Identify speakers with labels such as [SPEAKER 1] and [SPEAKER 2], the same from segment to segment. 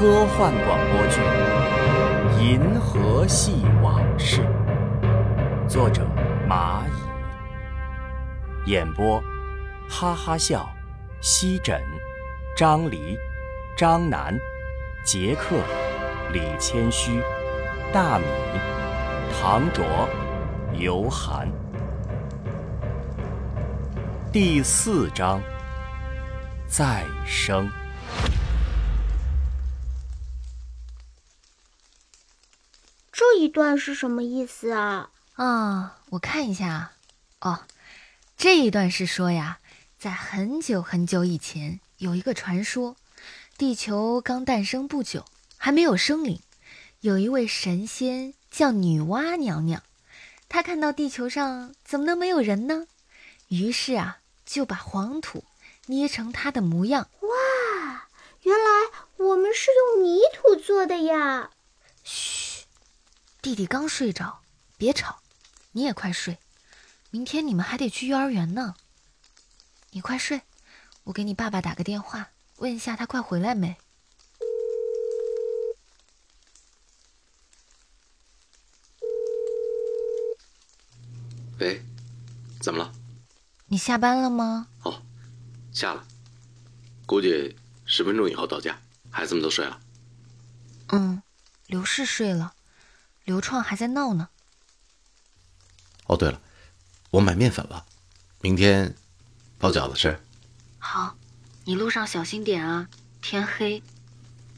[SPEAKER 1] 科幻广播剧《银河系往事》，作者蚂蚁，演播哈哈笑、西枕、张黎、张楠、杰克、李谦虚、大米、唐卓、尤涵。第四章。再生，
[SPEAKER 2] 这一段是什么意思啊？
[SPEAKER 3] 啊，我看一下。哦，这一段是说呀，在很久很久以前，有一个传说，地球刚诞生不久，还没有生灵，有一位神仙叫女娲娘娘，她看到地球上怎么能没有人呢？于是啊，就把黄土。捏成她的模样。
[SPEAKER 2] 哇，原来我们是用泥土做的呀！
[SPEAKER 3] 嘘，弟弟刚睡着，别吵。你也快睡，明天你们还得去幼儿园呢。你快睡，我给你爸爸打个电话，问一下他快回来没。
[SPEAKER 4] 喂，怎么了？
[SPEAKER 3] 你下班了吗？
[SPEAKER 4] 哦。下了，估计十分钟以后到家。孩子们都睡了。
[SPEAKER 3] 嗯，刘氏睡了，刘创还在闹呢。
[SPEAKER 4] 哦，对了，我买面粉了，明天包饺子吃。
[SPEAKER 3] 好，你路上小心点啊，天黑。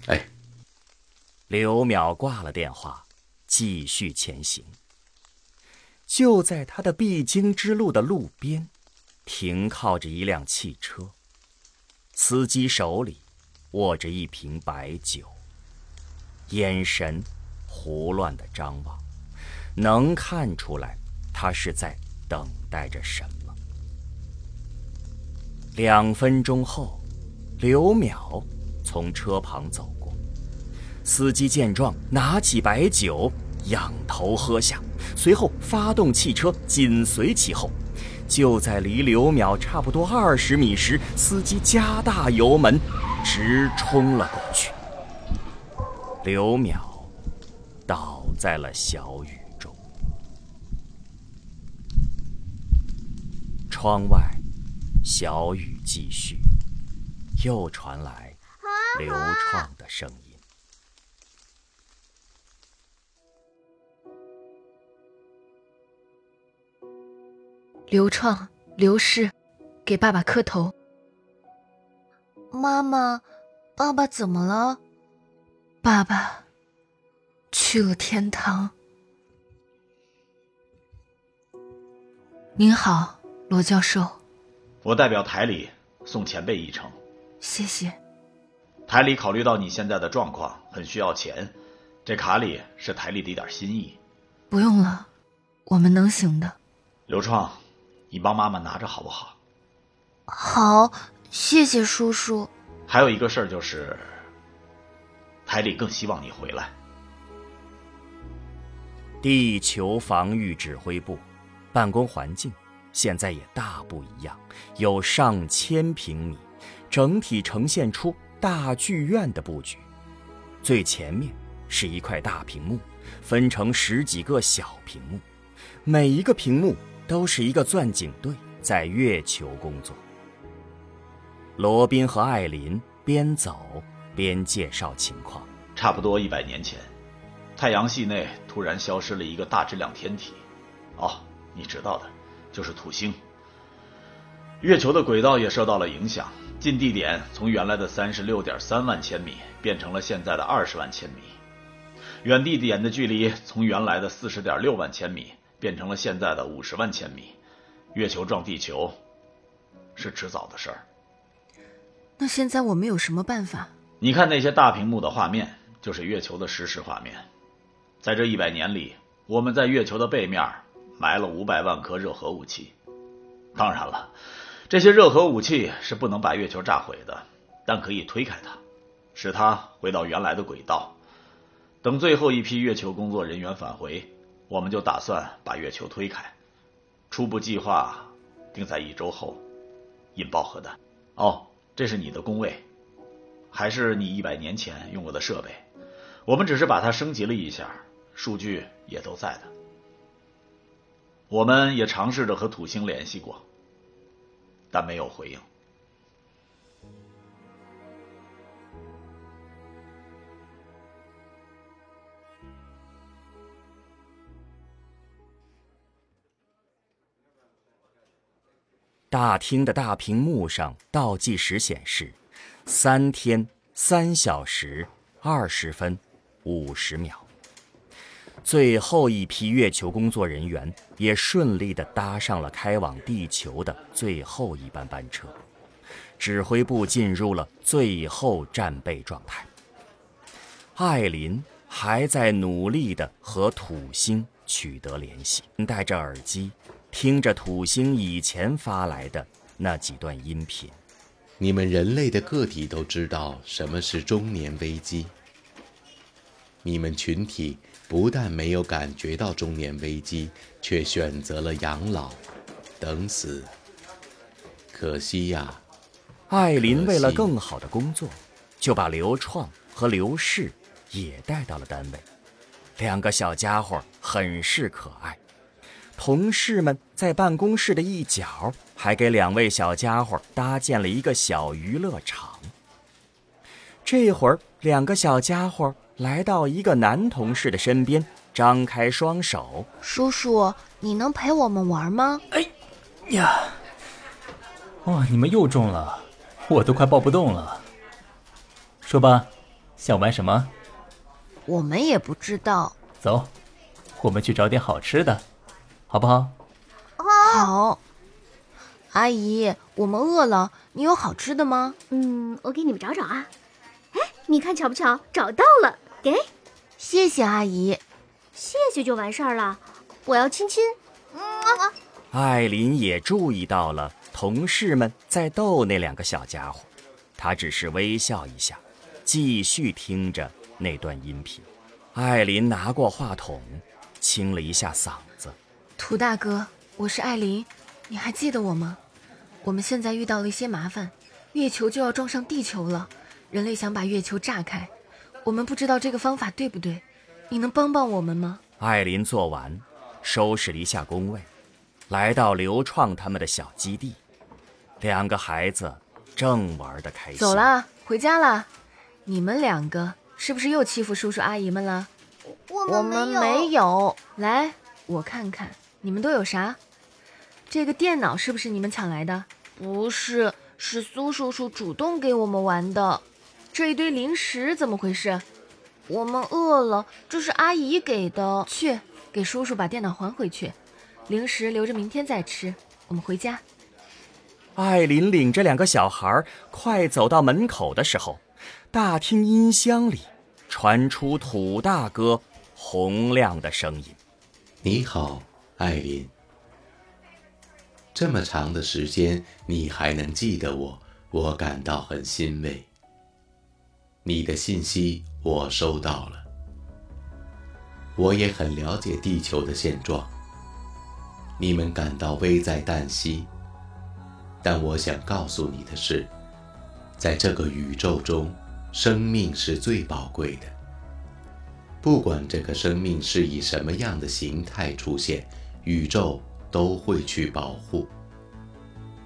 [SPEAKER 4] 哎。
[SPEAKER 1] 刘淼挂了电话，继续前行。就在他的必经之路的路边。停靠着一辆汽车，司机手里握着一瓶白酒，眼神胡乱的张望，能看出来他是在等待着什么。两分钟后，刘淼从车旁走过，司机见状，拿起白酒仰头喝下，随后发动汽车紧随其后。就在离刘淼差不多二十米时，司机加大油门，直冲了过去。刘淼倒在了小雨中。窗外，小雨继续，又传来刘创的声音。
[SPEAKER 3] 刘创、刘氏，给爸爸磕头。
[SPEAKER 2] 妈妈，爸爸怎么了？
[SPEAKER 3] 爸爸去了天堂。您好，罗教授。
[SPEAKER 5] 我代表台里送前辈一程。
[SPEAKER 3] 谢谢。
[SPEAKER 5] 台里考虑到你现在的状况，很需要钱，这卡里是台里的一点心意。
[SPEAKER 3] 不用了，我们能行的。
[SPEAKER 5] 刘创。你帮妈妈拿着好不好？
[SPEAKER 2] 好，谢谢叔叔。
[SPEAKER 5] 还有一个事儿就是，台里更希望你回来。
[SPEAKER 1] 地球防御指挥部办公环境现在也大不一样，有上千平米，整体呈现出大剧院的布局。最前面是一块大屏幕，分成十几个小屏幕，每一个屏幕。都是一个钻井队在月球工作。罗宾和艾琳边走边介绍情况。
[SPEAKER 5] 差不多一百年前，太阳系内突然消失了一个大质量天体。哦，你知道的，就是土星。月球的轨道也受到了影响，近地点从原来的三十六点三万千米变成了现在的二十万千米，远地点的距离从原来的四十点六万千米。变成了现在的五十万千米，月球撞地球是迟早的事儿。
[SPEAKER 3] 那现在我们有什么办法？
[SPEAKER 5] 你看那些大屏幕的画面，就是月球的实时画面。在这一百年里，我们在月球的背面埋了五百万颗热核武器。当然了，这些热核武器是不能把月球炸毁的，但可以推开它，使它回到原来的轨道。等最后一批月球工作人员返回。我们就打算把月球推开，初步计划定在一周后引爆核弹。哦，这是你的工位，还是你一百年前用过的设备，我们只是把它升级了一下，数据也都在的。我们也尝试着和土星联系过，但没有回应。
[SPEAKER 1] 大厅的大屏幕上倒计时显示：三天三小时二十分五十秒。最后一批月球工作人员也顺利地搭上了开往地球的最后一班班车，指挥部进入了最后战备状态。艾琳还在努力地和土星取得联系，戴着耳机。听着土星以前发来的那几段音频，
[SPEAKER 4] 你们人类的个体都知道什么是中年危机。你们群体不但没有感觉到中年危机，却选择了养老、等死。可惜呀，
[SPEAKER 1] 艾琳为了更好的工作，就把刘创和刘氏也带到了单位。两个小家伙很是可爱。同事们在办公室的一角还给两位小家伙搭建了一个小娱乐场。这会儿，两个小家伙来到一个男同事的身边，张开双手：“
[SPEAKER 3] 叔叔，你能陪我们玩吗？”“哎
[SPEAKER 6] 呀，哇，你们又中了，我都快抱不动了。说吧，想玩什么？”“
[SPEAKER 3] 我们也不知道。”“
[SPEAKER 6] 走，我们去找点好吃的。”好不好？
[SPEAKER 3] 好，阿姨，我们饿了，你有好吃的吗？
[SPEAKER 2] 嗯，我给你们找找啊。哎，你看巧不巧，找到了，给，
[SPEAKER 3] 谢谢阿姨，
[SPEAKER 2] 谢谢就完事儿了。我要亲亲。
[SPEAKER 1] 嗯艾琳也注意到了同事们在逗那两个小家伙，她只是微笑一下，继续听着那段音频。艾琳拿过话筒，清了一下嗓子。
[SPEAKER 3] 涂大哥，我是艾琳，你还记得我吗？我们现在遇到了一些麻烦，月球就要撞上地球了，人类想把月球炸开，我们不知道这个方法对不对，你能帮帮我们吗？
[SPEAKER 1] 艾琳做完，收拾了一下工位，来到刘创他们的小基地，两个孩子正玩得开心。
[SPEAKER 3] 走了，回家了。你们两个是不是又欺负叔叔阿姨们了？
[SPEAKER 2] 我
[SPEAKER 3] 们没有。来，我看看。你们都有啥？这个电脑是不是你们抢来的？不是，是苏叔叔主动给我们玩的。这一堆零食怎么回事？我们饿了，这是阿姨给的。去，给叔叔把电脑还回去。零食留着明天再吃。我们回家。
[SPEAKER 1] 艾琳领着两个小孩快走到门口的时候，大厅音箱里传出土大哥洪亮的声音：“
[SPEAKER 4] 你好。”艾琳，这么长的时间你还能记得我，我感到很欣慰。你的信息我收到了，我也很了解地球的现状。你们感到危在旦夕，但我想告诉你的是，在这个宇宙中，生命是最宝贵的。不管这个生命是以什么样的形态出现。宇宙都会去保护。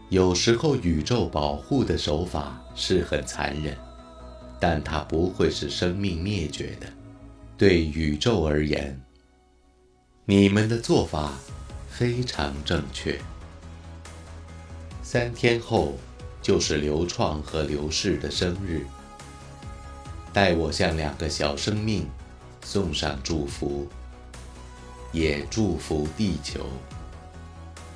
[SPEAKER 4] 有时候，宇宙保护的手法是很残忍，但它不会使生命灭绝的。对宇宙而言，你们的做法非常正确。三天后就是刘创和刘氏的生日，代我向两个小生命送上祝福。也祝福地球。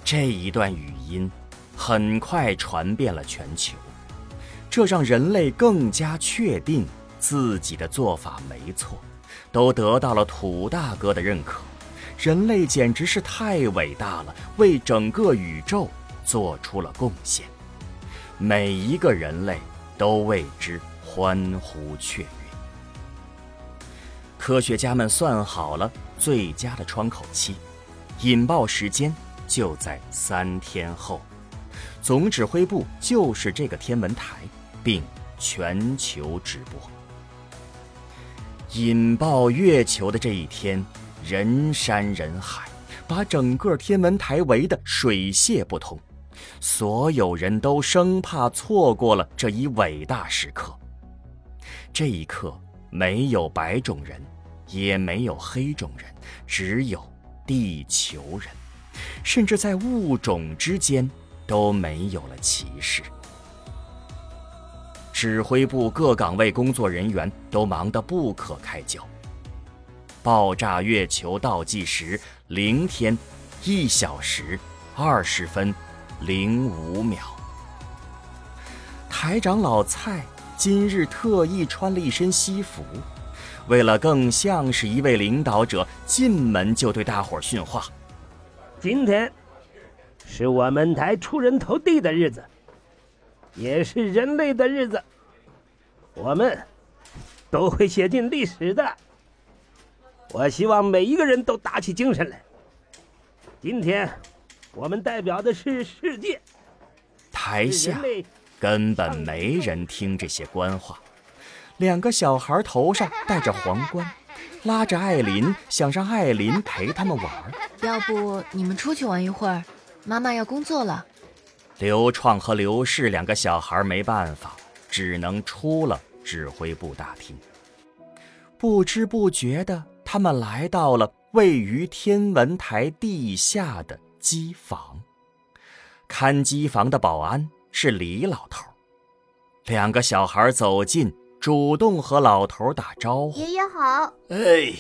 [SPEAKER 1] 这一段语音很快传遍了全球，这让人类更加确定自己的做法没错，都得到了土大哥的认可。人类简直是太伟大了，为整个宇宙做出了贡献，每一个人类都为之欢呼雀跃。科学家们算好了。最佳的窗口期，引爆时间就在三天后。总指挥部就是这个天文台，并全球直播。引爆月球的这一天，人山人海，把整个天文台围得水泄不通。所有人都生怕错过了这一伟大时刻。这一刻，没有白种人，也没有黑种人，只有地球人，甚至在物种之间都没有了歧视。指挥部各岗位工作人员都忙得不可开交。爆炸月球倒计时：零天，一小时，二十分，零五秒。台长老蔡今日特意穿了一身西服，为了更像是一位领导者，进门就对大伙训话：“
[SPEAKER 7] 今天是我们台出人头地的日子。”也是人类的日子，我们都会写进历史的。我希望每一个人都打起精神来。今天，我们代表的是世界。
[SPEAKER 1] 台下根本没人听这些官话。两个小孩头上戴着皇冠，拉着艾琳，想让艾琳陪他们玩。
[SPEAKER 3] 要不你们出去玩一会儿，妈妈要工作了。
[SPEAKER 1] 刘创和刘氏两个小孩没办法，只能出了指挥部大厅。不知不觉的，他们来到了位于天文台地下的机房。看机房的保安是李老头。两个小孩走近，主动和老头打招呼：“
[SPEAKER 2] 爷爷好。”“
[SPEAKER 8] 哎，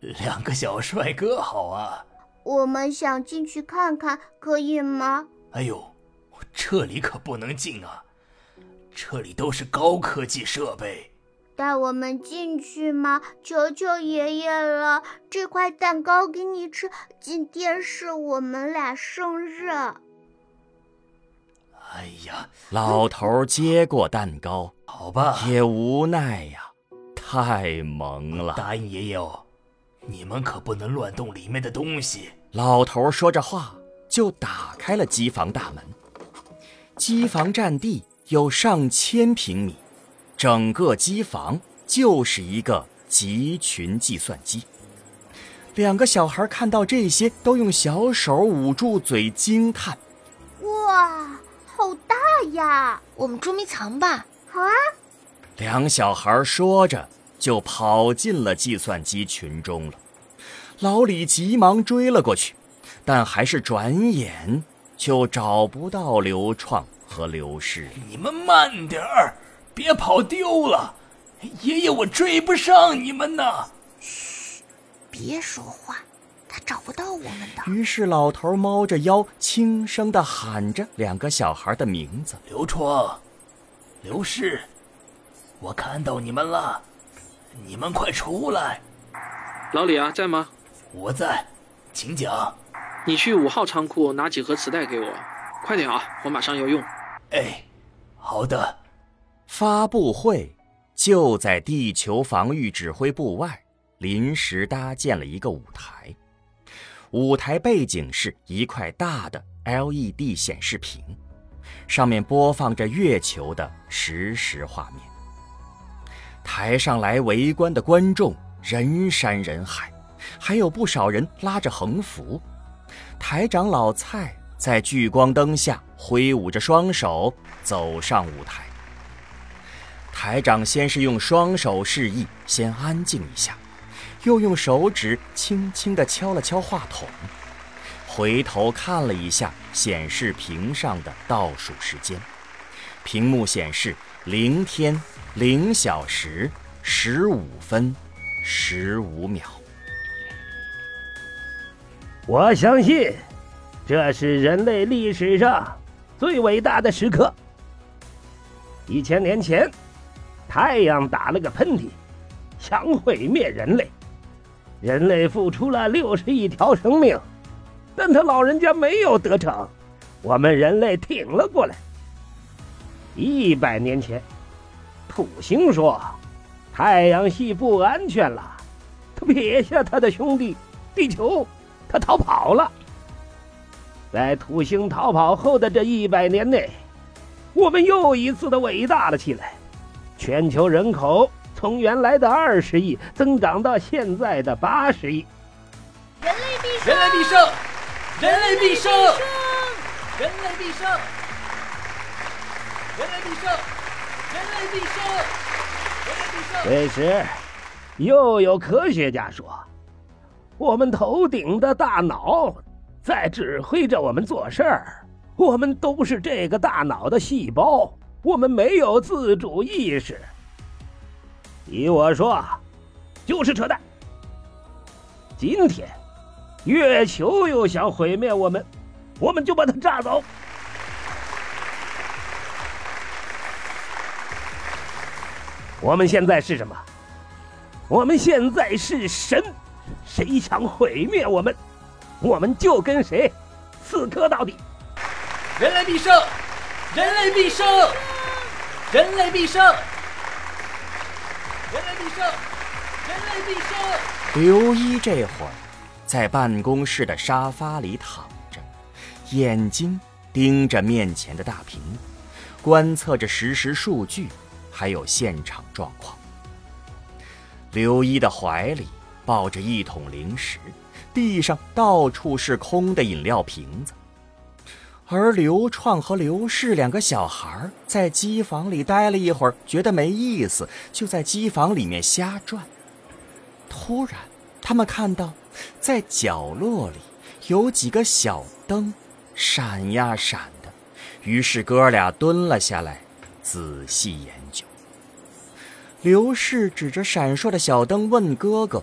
[SPEAKER 8] 两个小帅哥好啊。”“
[SPEAKER 2] 我们想进去看看，可以吗？”“
[SPEAKER 8] 哎呦。”这里可不能进啊！这里都是高科技设备。
[SPEAKER 2] 带我们进去吗？求求爷爷了！这块蛋糕给你吃。今天是我们俩生日。
[SPEAKER 8] 哎呀，
[SPEAKER 1] 老头接过蛋糕，
[SPEAKER 8] 好吧，
[SPEAKER 1] 也无奈呀，太萌了。
[SPEAKER 8] 答应爷爷哦，你们可不能乱动里面的东西。
[SPEAKER 1] 老头说着话，就打开了机房大门。机房占地有上千平米，整个机房就是一个集群计算机。两个小孩看到这些，都用小手捂住嘴惊叹：“
[SPEAKER 2] 哇，好大呀！
[SPEAKER 3] 我们捉迷藏吧！”“
[SPEAKER 2] 好啊！”
[SPEAKER 1] 两小孩说着就跑进了计算机群中了。老李急忙追了过去，但还是转眼。就找不到刘创和刘氏。
[SPEAKER 8] 你们慢点儿，别跑丢了。爷爷，我追不上你们呢。
[SPEAKER 2] 嘘，别说话，他找不到我们的。
[SPEAKER 1] 于是老头猫着腰，轻声的喊着两个小孩的名字：
[SPEAKER 8] 刘创、刘氏，我看到你们了，你们快出来。
[SPEAKER 9] 老李啊，在吗？
[SPEAKER 8] 我在，请讲。
[SPEAKER 9] 你去五号仓库拿几盒磁带给我，快点啊！我马上要用。
[SPEAKER 8] 哎，好的。
[SPEAKER 1] 发布会就在地球防御指挥部外，临时搭建了一个舞台。舞台背景是一块大的 LED 显示屏，上面播放着月球的实时画面。台上来围观的观众人山人海，还有不少人拉着横幅。台长老蔡在聚光灯下挥舞着双手走上舞台。台长先是用双手示意先安静一下，又用手指轻轻地敲了敲话筒，回头看了一下显示屏上的倒数时间，屏幕显示零天零小时十五分十五秒。
[SPEAKER 7] 我相信，这是人类历史上最伟大的时刻。一千年前，太阳打了个喷嚏，想毁灭人类，人类付出了六十亿条生命，但他老人家没有得逞，我们人类挺了过来。一百年前，土星说太阳系不安全了，他撇下他的兄弟地球。他逃跑了，在土星逃跑后的这一百年内，我们又一次的伟大了起来。全球人口从原来的二十亿增长到现在的八十亿。
[SPEAKER 2] 人类必胜！
[SPEAKER 6] 人类必胜！人类必胜！人类必胜！人类必胜！人类必胜！人类必胜！
[SPEAKER 7] 这时，又有科学家说：“我们头顶的大脑在指挥着我们做事儿，我们都是这个大脑的细胞，我们没有自主意识。”依我说，就是扯淡。今天。月球又想毁灭我们，我们就把它炸走。我们现在是什么？我们现在是神，谁想毁灭我们，我们就跟谁死磕到底。
[SPEAKER 6] 人类必胜！人类必胜！人类必胜！人类必胜！人类必胜！
[SPEAKER 1] 刘一这会儿。在办公室的沙发里躺着，眼睛盯着面前的大屏幕，观测着实时数据，还有现场状况。刘一的怀里抱着一桶零食，地上到处是空的饮料瓶子，而刘创和刘氏两个小孩在机房里待了一会儿，觉得没意思，就在机房里面瞎转。突然，他们看到。在角落里有几个小灯，闪呀闪的。于是哥俩蹲了下来，仔细研究。刘氏指着闪烁的小灯问哥哥：“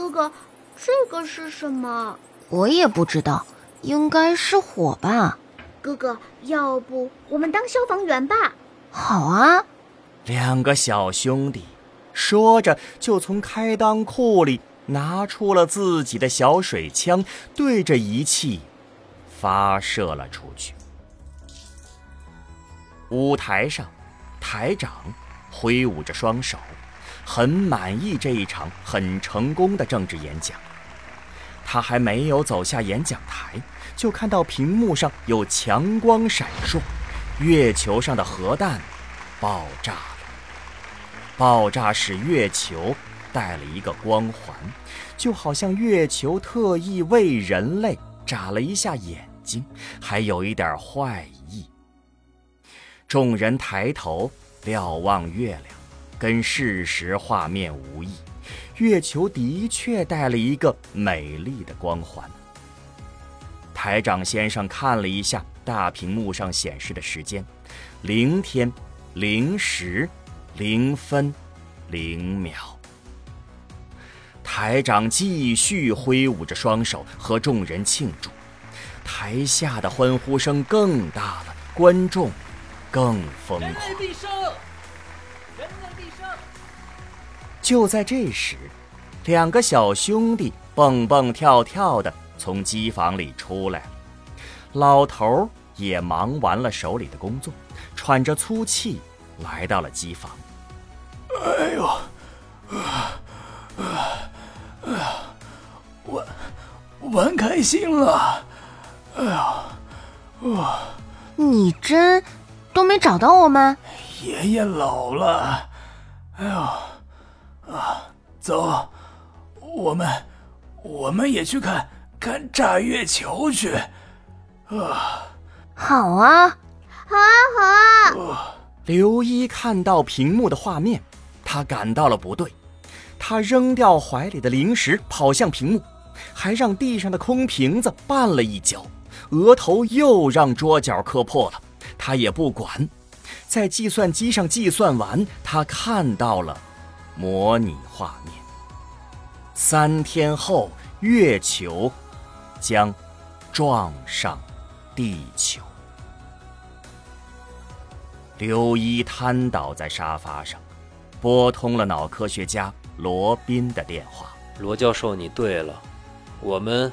[SPEAKER 2] 哥哥，这个是什么？”“
[SPEAKER 3] 我也不知道，应该是火吧。”“
[SPEAKER 2] 哥哥，要不我们当消防员吧？”“
[SPEAKER 3] 好啊。”
[SPEAKER 1] 两个小兄弟说着，就从开裆裤里。拿出了自己的小水枪，对着仪器发射了出去。舞台上，台长挥舞着双手，很满意这一场很成功的政治演讲。他还没有走下演讲台，就看到屏幕上有强光闪烁，月球上的核弹爆炸了。爆炸使月球。带了一个光环，就好像月球特意为人类眨了一下眼睛，还有一点坏意。众人抬头瞭望月亮，跟事实画面无异，月球的确带了一个美丽的光环。台长先生看了一下大屏幕上显示的时间：零天、零时、零分、零秒。台长继续挥舞着双手和众人庆祝，台下的欢呼声更大了，观众更疯狂。就在这时，两个小兄弟蹦蹦跳跳的从机房里出来了。老头也忙完了手里的工作，喘着粗气来到了机房。
[SPEAKER 8] 哎呦！啊啊！哎呀，玩玩开心了！哎呀，啊！
[SPEAKER 3] 你真都没找到我们？
[SPEAKER 8] 爷爷老了。哎呦，啊，走，我们我们也去看看炸月球去。啊，
[SPEAKER 3] 好啊，
[SPEAKER 2] 好啊，好啊！
[SPEAKER 1] 刘一看到屏幕的画面，他感到了不对。他扔掉怀里的零食，跑向屏幕，还让地上的空瓶子绊了一跤，额头又让桌角磕破了。他也不管，在计算机上计算完，他看到了模拟画面：三天后，月球将撞上地球。刘一瘫倒在沙发上，拨通了脑科学家。罗宾的电话，
[SPEAKER 10] 罗教授，你对了，我们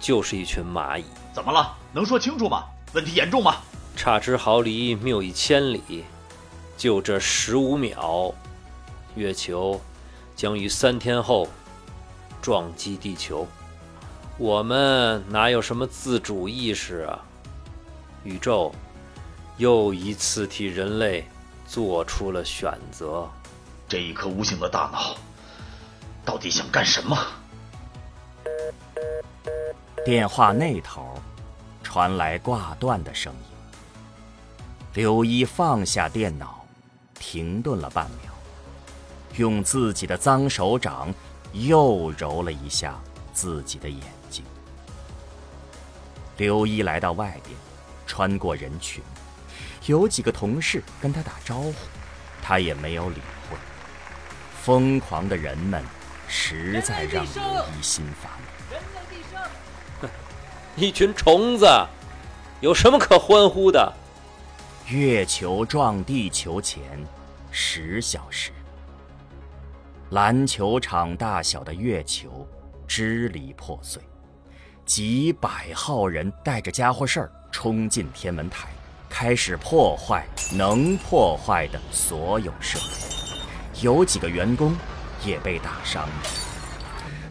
[SPEAKER 10] 就是一群蚂蚁。
[SPEAKER 5] 怎么了？能说清楚吗？问题严重吗？
[SPEAKER 10] 差之毫厘，谬以千里。就这十五秒，月球将于三天后撞击地球。我们哪有什么自主意识啊？宇宙又一次替人类做出了选择。
[SPEAKER 5] 这一颗无形的大脑，到底想干什么？
[SPEAKER 1] 电话那头传来挂断的声音。刘一放下电脑，停顿了半秒，用自己的脏手掌又揉了一下自己的眼睛。刘一来到外边，穿过人群，有几个同事跟他打招呼，他也没有理会。疯狂的人们实在让刘一心烦。
[SPEAKER 10] 一群虫子，有什么可欢呼的？
[SPEAKER 1] 月球撞地球前十小时，篮球场大小的月球支离破碎，几百号人带着家伙事儿冲进天文台，开始破坏能破坏的所有设备，有几个员工也被打伤了。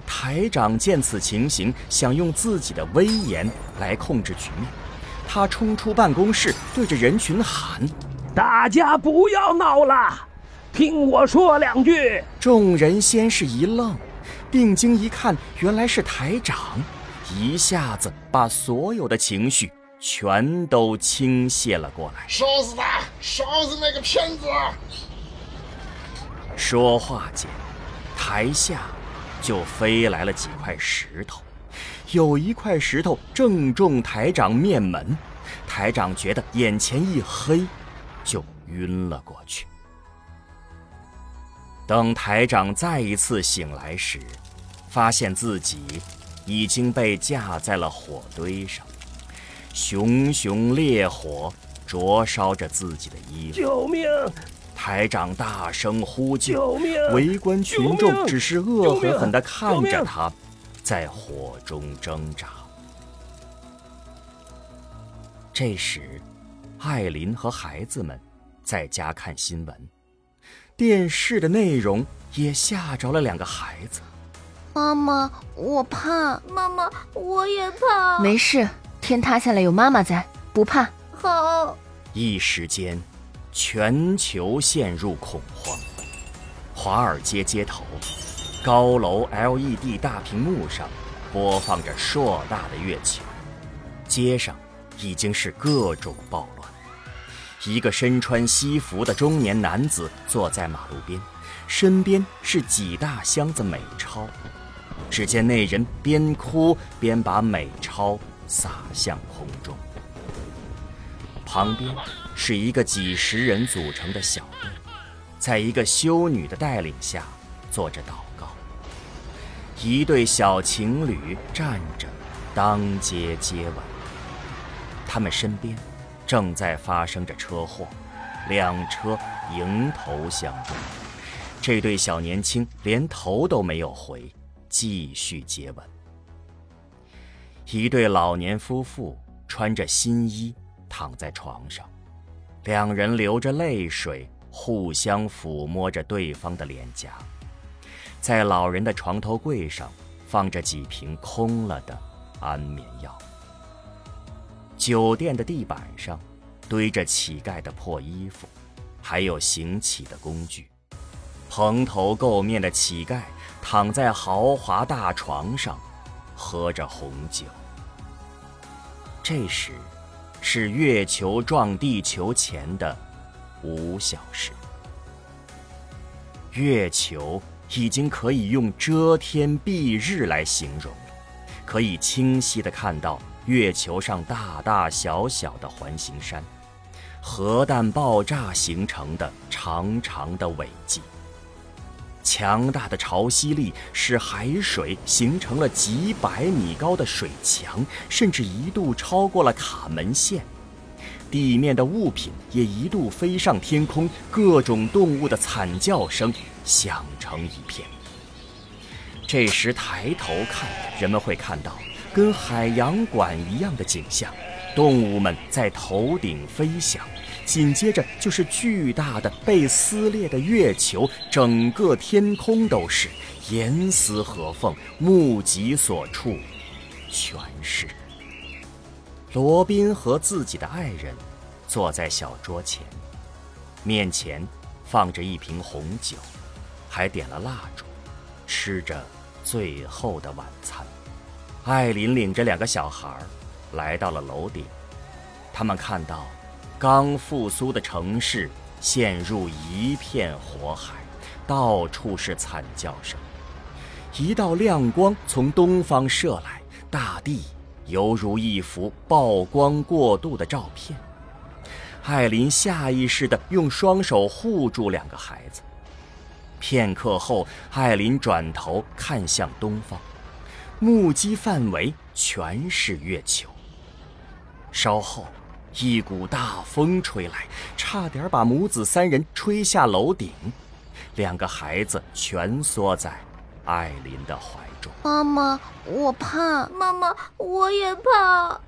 [SPEAKER 1] 台长见此情形，想用自己的威严来控制局面。他冲出办公室，对着人群喊：“
[SPEAKER 7] 大家不要闹了，听我说两句。”
[SPEAKER 1] 众人先是一愣，定睛一看，原来是台长，一下子把所有的情绪全都倾泻了过来。
[SPEAKER 11] 烧死他！烧死那个骗子！
[SPEAKER 1] 说话间，台下。就飞来了几块石头，有一块石头正中台长面门，台长觉得眼前一黑，就晕了过去。等台长再一次醒来时，发现自己已经被架在了火堆上，熊熊烈火灼烧着自己的衣服。
[SPEAKER 7] 救命！
[SPEAKER 1] 台长大声呼救，
[SPEAKER 7] 救命！
[SPEAKER 1] 围观群众只是恶狠狠地看着他，在火中挣扎。这时，艾琳和孩子们在家看新闻，电视的内容也吓着了两个孩子。
[SPEAKER 3] 妈妈，我怕。
[SPEAKER 2] 妈妈，我也怕。
[SPEAKER 3] 没事，天塌下来有妈妈在，不怕。
[SPEAKER 2] 好。
[SPEAKER 1] 一时间。全球陷入恐慌。华尔街街头，高楼 LED 大屏幕上播放着硕大的月球，街上已经是各种暴乱。一个身穿西服的中年男子坐在马路边，身边是几大箱子美钞。只见那人边哭边把美钞撒向空中，旁边。是一个几十人组成的小队，在一个修女的带领下做着祷告。一对小情侣站着，当街接吻。他们身边正在发生着车祸，两车迎头相撞。这对小年轻连头都没有回，继续接吻。一对老年夫妇穿着新衣躺在床上。两人流着泪水，互相抚摸着对方的脸颊。在老人的床头柜上放着几瓶空了的安眠药。酒店的地板上堆着乞丐的破衣服，还有行乞的工具。蓬头垢面的乞丐躺在豪华大床上，喝着红酒。这时。是月球撞地球前的五小时，月球已经可以用遮天蔽日来形容，可以清晰的看到月球上大大小小的环形山，核弹爆炸形成的长长的尾迹。强大的潮汐力使海水形成了几百米高的水墙，甚至一度超过了卡门线。地面的物品也一度飞上天空，各种动物的惨叫声响成一片。这时抬头看，人们会看到跟海洋馆一样的景象：动物们在头顶飞翔。紧接着就是巨大的被撕裂的月球，整个天空都是严丝合缝，目及所处，全是。罗宾和自己的爱人坐在小桌前，面前放着一瓶红酒，还点了蜡烛，吃着最后的晚餐。艾琳领着两个小孩来到了楼顶，他们看到刚复苏的城市陷入一片火海，到处是惨叫声。一道亮光从东方射来，大地犹如一幅曝光过度的照片。艾琳下意识地用双手护住两个孩子。片刻后，艾琳转头看向东方。目击范围全是月球。稍后，一股大风吹来，差点把母子三人吹下楼顶。两个孩子蜷缩在艾琳的怀中。
[SPEAKER 2] 妈妈，我怕。妈妈，我也怕。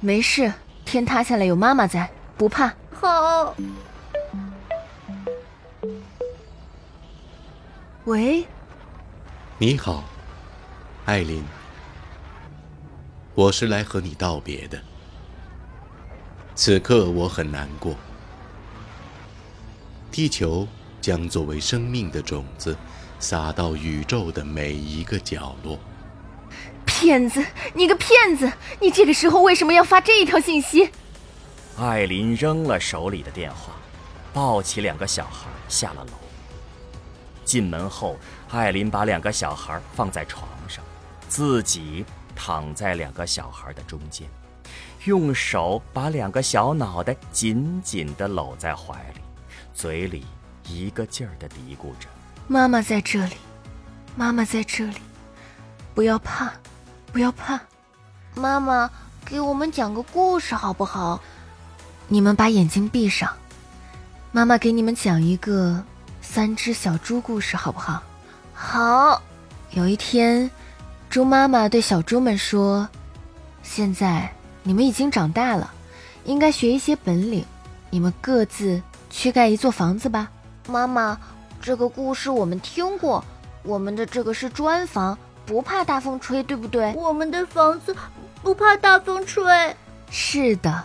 [SPEAKER 3] 没事，天塌下来有妈妈在，不怕。
[SPEAKER 2] 好。
[SPEAKER 3] 喂。
[SPEAKER 4] 你好。艾琳，我是来和你道别的。此刻我很难过。地球将作为生命的种子，撒到宇宙的每一个角落。
[SPEAKER 3] 骗子，你个骗子！你这个时候为什么要发这一条信息？
[SPEAKER 1] 艾琳扔了手里的电话，抱起两个小孩下了楼。进门后，艾琳把两个小孩放在床上。自己躺在两个小孩的中间，用手把两个小脑袋紧紧地搂在怀里，嘴里一个劲儿地嘀咕着：“
[SPEAKER 3] 妈妈在这里，妈妈在这里，不要怕，不要怕。”
[SPEAKER 2] 妈妈，给我们讲个故事好不好？
[SPEAKER 3] 你们把眼睛闭上，妈妈给你们讲一个三只小猪故事好不好？
[SPEAKER 2] 好。
[SPEAKER 3] 有一天。猪妈妈对小猪们说：“现在你们已经长大了，应该学一些本领。你们各自去盖一座房子吧。”
[SPEAKER 2] 妈妈，这个故事我们听过。我们的这个是砖房，不怕大风吹，对不对？我们的房子不怕大风吹。
[SPEAKER 3] 是的，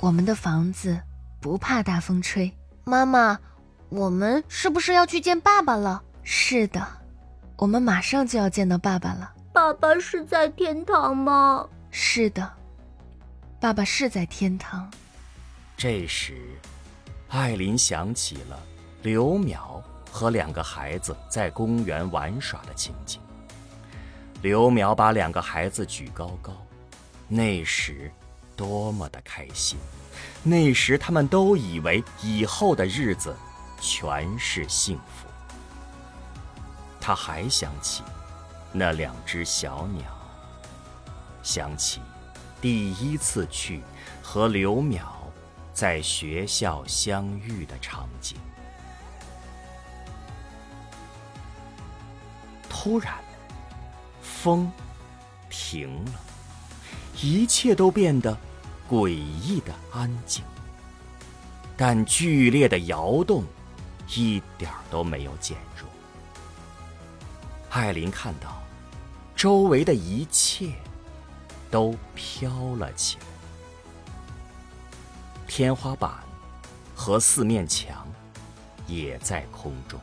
[SPEAKER 3] 我们的房子不怕大风吹。
[SPEAKER 2] 妈妈，我们是不是要去见爸爸了？
[SPEAKER 3] 是的，我们马上就要见到爸爸了。
[SPEAKER 2] 爸爸是在天堂吗？
[SPEAKER 3] 是的，爸爸是在天堂。
[SPEAKER 1] 这时，艾琳想起了刘淼和两个孩子在公园玩耍的情景。刘淼把两个孩子举高高，那时多么的开心！那时他们都以为以后的日子全是幸福。他还想起。那两只小鸟，想起第一次去和刘淼在学校相遇的场景。突然，风停了，一切都变得诡异的安静，但剧烈的摇动一点都没有减弱。艾琳看到。周围的一切都飘了起来，天花板和四面墙也在空中，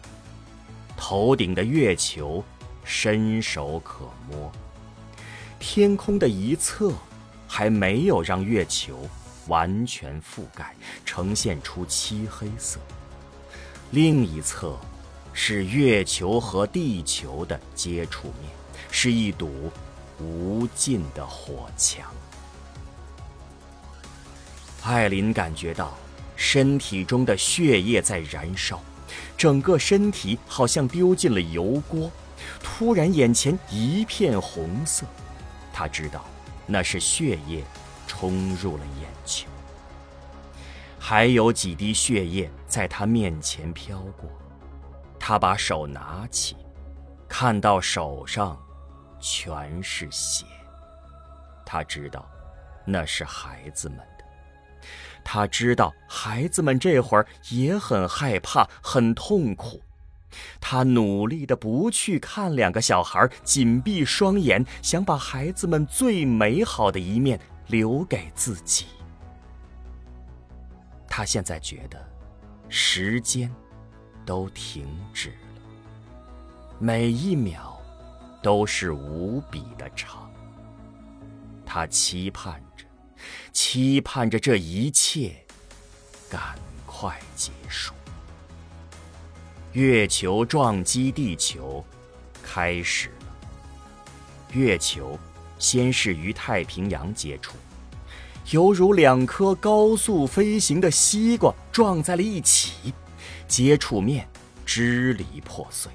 [SPEAKER 1] 头顶的月球伸手可摸，天空的一侧还没有让月球完全覆盖，呈现出漆黑色，另一侧是月球和地球的接触面。是一堵无尽的火墙。艾琳感觉到身体中的血液在燃烧，整个身体好像丢进了油锅。突然，眼前一片红色，她知道那是血液冲入了眼球。还有几滴血液在她面前飘过，她把手拿起，看到手上。全是血。他知道，那是孩子们的。他知道，孩子们这会儿也很害怕，很痛苦。他努力的不去看两个小孩，紧闭双眼，想把孩子们最美好的一面留给自己。他现在觉得，时间都停止了，每一秒都是无比的长。他期盼着，期盼着这一切赶快结束。月球撞击地球开始了。月球先是与太平洋接触，犹如两颗高速飞行的西瓜撞在了一起，接触面支离破碎。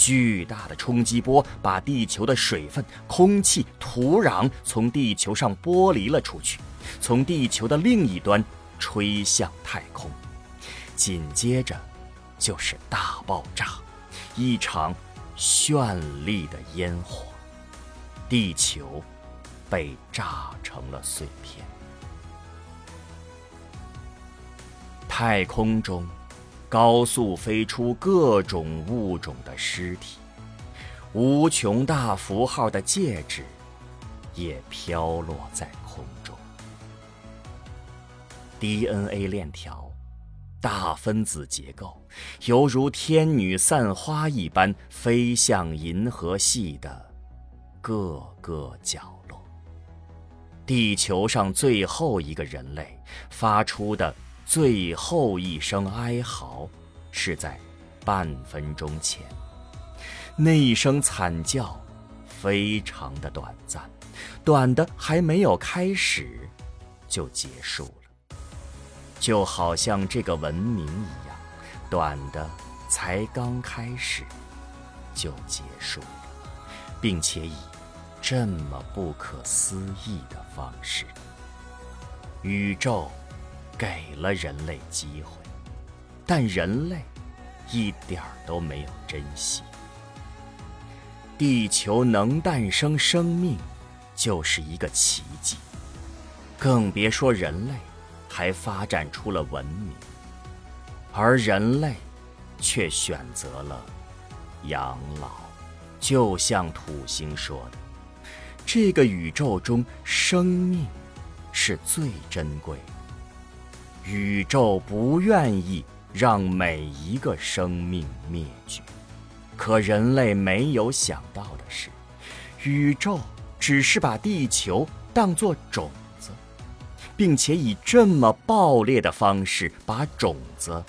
[SPEAKER 1] 巨大的冲击波把地球的水分、空气、土壤从地球上剥离了出去，从地球的另一端吹向太空。紧接着。就是大爆炸，一场绚丽的烟火，地球被炸成了碎片。太空中高速飞出各种物种的尸体，无穷大符号的戒指也飘落在空中，DNA 链条。大分子结构犹如天女散花一般飞向银河系的各个角落。地球上最后一个人类发出的最后一声哀嚎，是在半分钟前。那一声惨叫非常的短暂，短的还没有开始就结束了。就好像这个文明一样，短的才刚开始就结束了，并且以这么不可思议的方式。宇宙给了人类机会，但人类一点儿都没有珍惜。地球能诞生生命，就是一个奇迹，更别说人类。还发展出了文明，而人类却选择了养老。就像土星说的：“这个宇宙中，生命是最珍贵的。宇宙不愿意让每一个生命灭绝，可人类没有想到的是，宇宙只是把地球当作种子。”并且以这么爆裂的方式把种子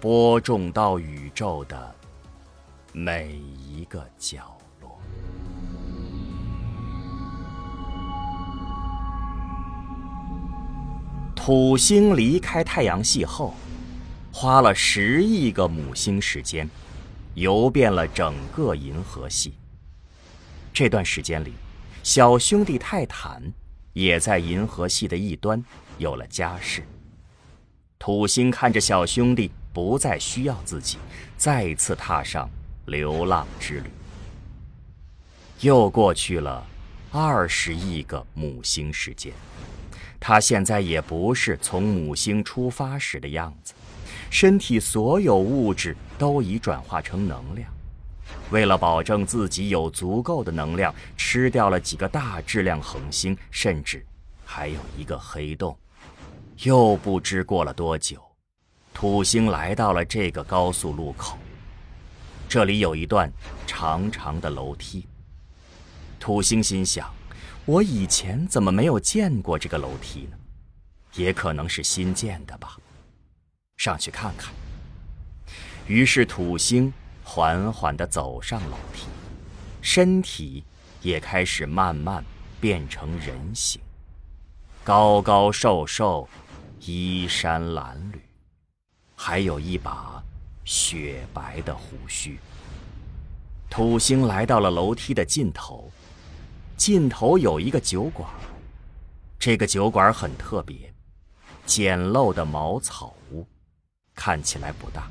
[SPEAKER 1] 播种到宇宙的每一个角落土星离开太阳系后，花了十亿个母星时间，游遍了整个银河系。这段时间里，小兄弟泰坦。也在银河系的一端有了家室。土星看着小兄弟不再需要自己，再次踏上流浪之旅。又过去了二十亿个母星时间，他现在也不是从母星出发时的样子，身体所有物质都已转化成能量。为了保证自己有足够的能量，吃掉了几个大质量恒星，甚至还有一个黑洞。又不知过了多久，土星来到了这个高速路口。这里有一段长长的楼梯。土星心想：我以前怎么没有见过这个楼梯呢？也可能是新建的吧。上去看看。于是土星。缓缓地走上楼梯，身体也开始慢慢变成人形，高高瘦瘦，衣衫褴褛，还有一把雪白的胡须。土星来到了楼梯的尽头，尽头有一个酒馆。这个酒馆很特别，简陋的茅草屋，看起来不大。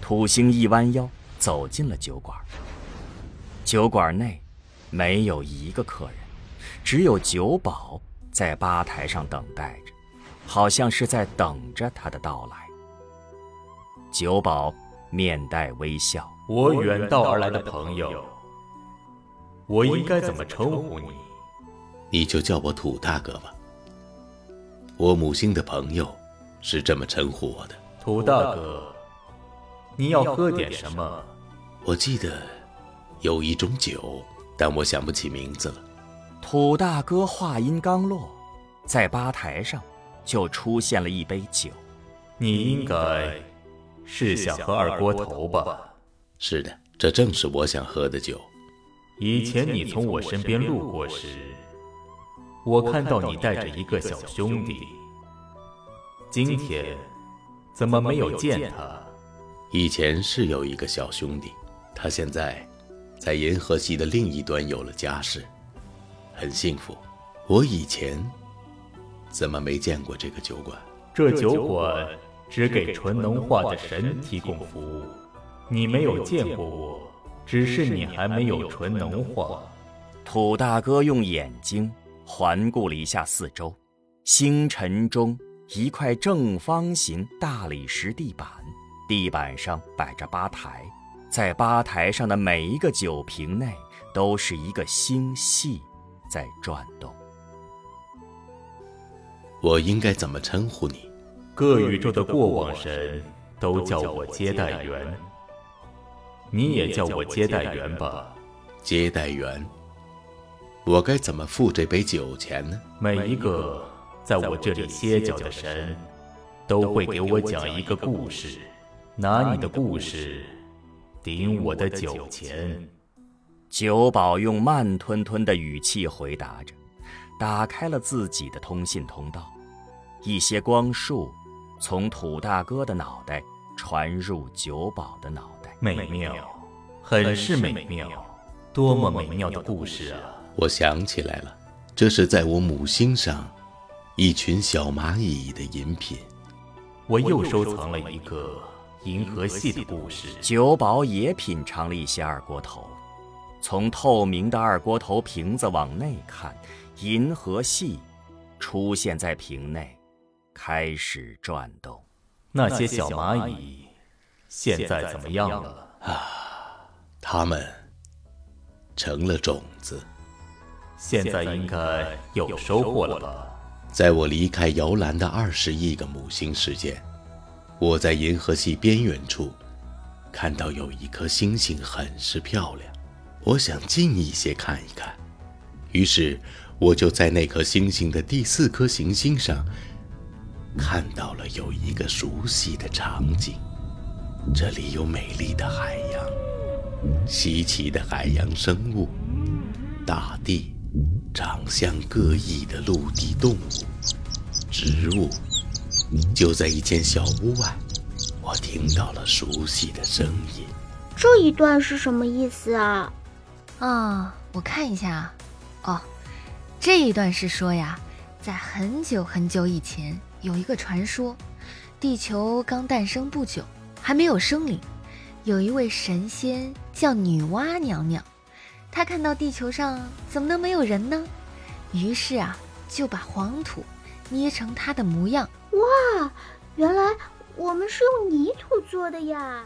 [SPEAKER 1] 土星一弯腰走进了酒馆。酒馆内没有一个客人，只有酒保在吧台上等待着，好像是在等着他的到来。酒保面带微笑：“
[SPEAKER 6] 我远道而来的朋友，我应该怎么称呼你？
[SPEAKER 4] 你就叫我土大哥吧。我母星的朋友是这么称呼我的。
[SPEAKER 6] 土大哥，你要喝点什么？
[SPEAKER 4] 我记得有一种酒，但我想不起名字了。
[SPEAKER 1] 土大哥话音刚落，在吧台上就出现了一杯酒。
[SPEAKER 6] 你应该是想喝二锅头吧？
[SPEAKER 4] 是的，这正是我想喝的酒。
[SPEAKER 6] 以前你从我身边路过时，我看到你带着一个小兄弟。今天怎么没有见他？
[SPEAKER 4] 以前是有一个小兄弟，他现在在银河系的另一端有了家室，很幸福。我以前怎么没见过这个酒馆？
[SPEAKER 6] 这酒馆只给纯能化的神提供服务，你没有见过我。只是你还没有纯能化。
[SPEAKER 1] 土大哥用眼睛环顾了一下四周，星辰中一块正方形大理石地板，地板上摆着吧台，在吧台上的每一个酒瓶内都是一个星系在转动。
[SPEAKER 4] 我应该怎么称呼你？
[SPEAKER 6] 各宇宙的过往神都叫我接待员。你也叫我接待员吧，
[SPEAKER 4] 接待员。我该怎么付这杯酒钱呢？
[SPEAKER 6] 每一个在我这里歇脚的神，都会给我讲一个故事，拿你的故事顶我的酒钱。
[SPEAKER 1] 酒保用慢吞吞的语气回答着，打开了自己的通信通道，一些光束从土大哥的脑袋传入酒保的脑袋。
[SPEAKER 6] 美妙，很是美妙，多么美妙的故事啊！
[SPEAKER 4] 我想起来了，这是在我母星上，一群小蚂蚁的饮品。
[SPEAKER 6] 我又收藏了一个银河系的故事。
[SPEAKER 1] 酒保也品尝了一些二锅头，从透明的二锅头瓶子往内看，银河系出现在瓶内，开始转动。
[SPEAKER 6] 那些小蚂蚁。现在怎么样了
[SPEAKER 4] 啊？它们成了种子，
[SPEAKER 6] 现在应该有收获了吧？
[SPEAKER 4] 在我离开摇篮的二十亿个母星时间，我在银河系边缘处看到有一颗星星，很是漂亮。我想近一些看一看，于是我就在那颗星星的第四颗行星上看到了有一个熟悉的场景。这里有美丽的海洋，稀奇的海洋生物，大地，长相各异的陆地动物，植物。就在一间小屋外，我听到了熟悉的声音。
[SPEAKER 2] 这一段是什么意思啊？
[SPEAKER 3] 啊，我看一下。哦，这一段是说呀，在很久很久以前，有一个传说，地球刚诞生不久。还没有生灵，有一位神仙叫女娲娘娘，她看到地球上怎么能没有人呢？于是啊，就把黄土捏成她的模样。
[SPEAKER 2] 哇，原来我们是用泥土做的呀！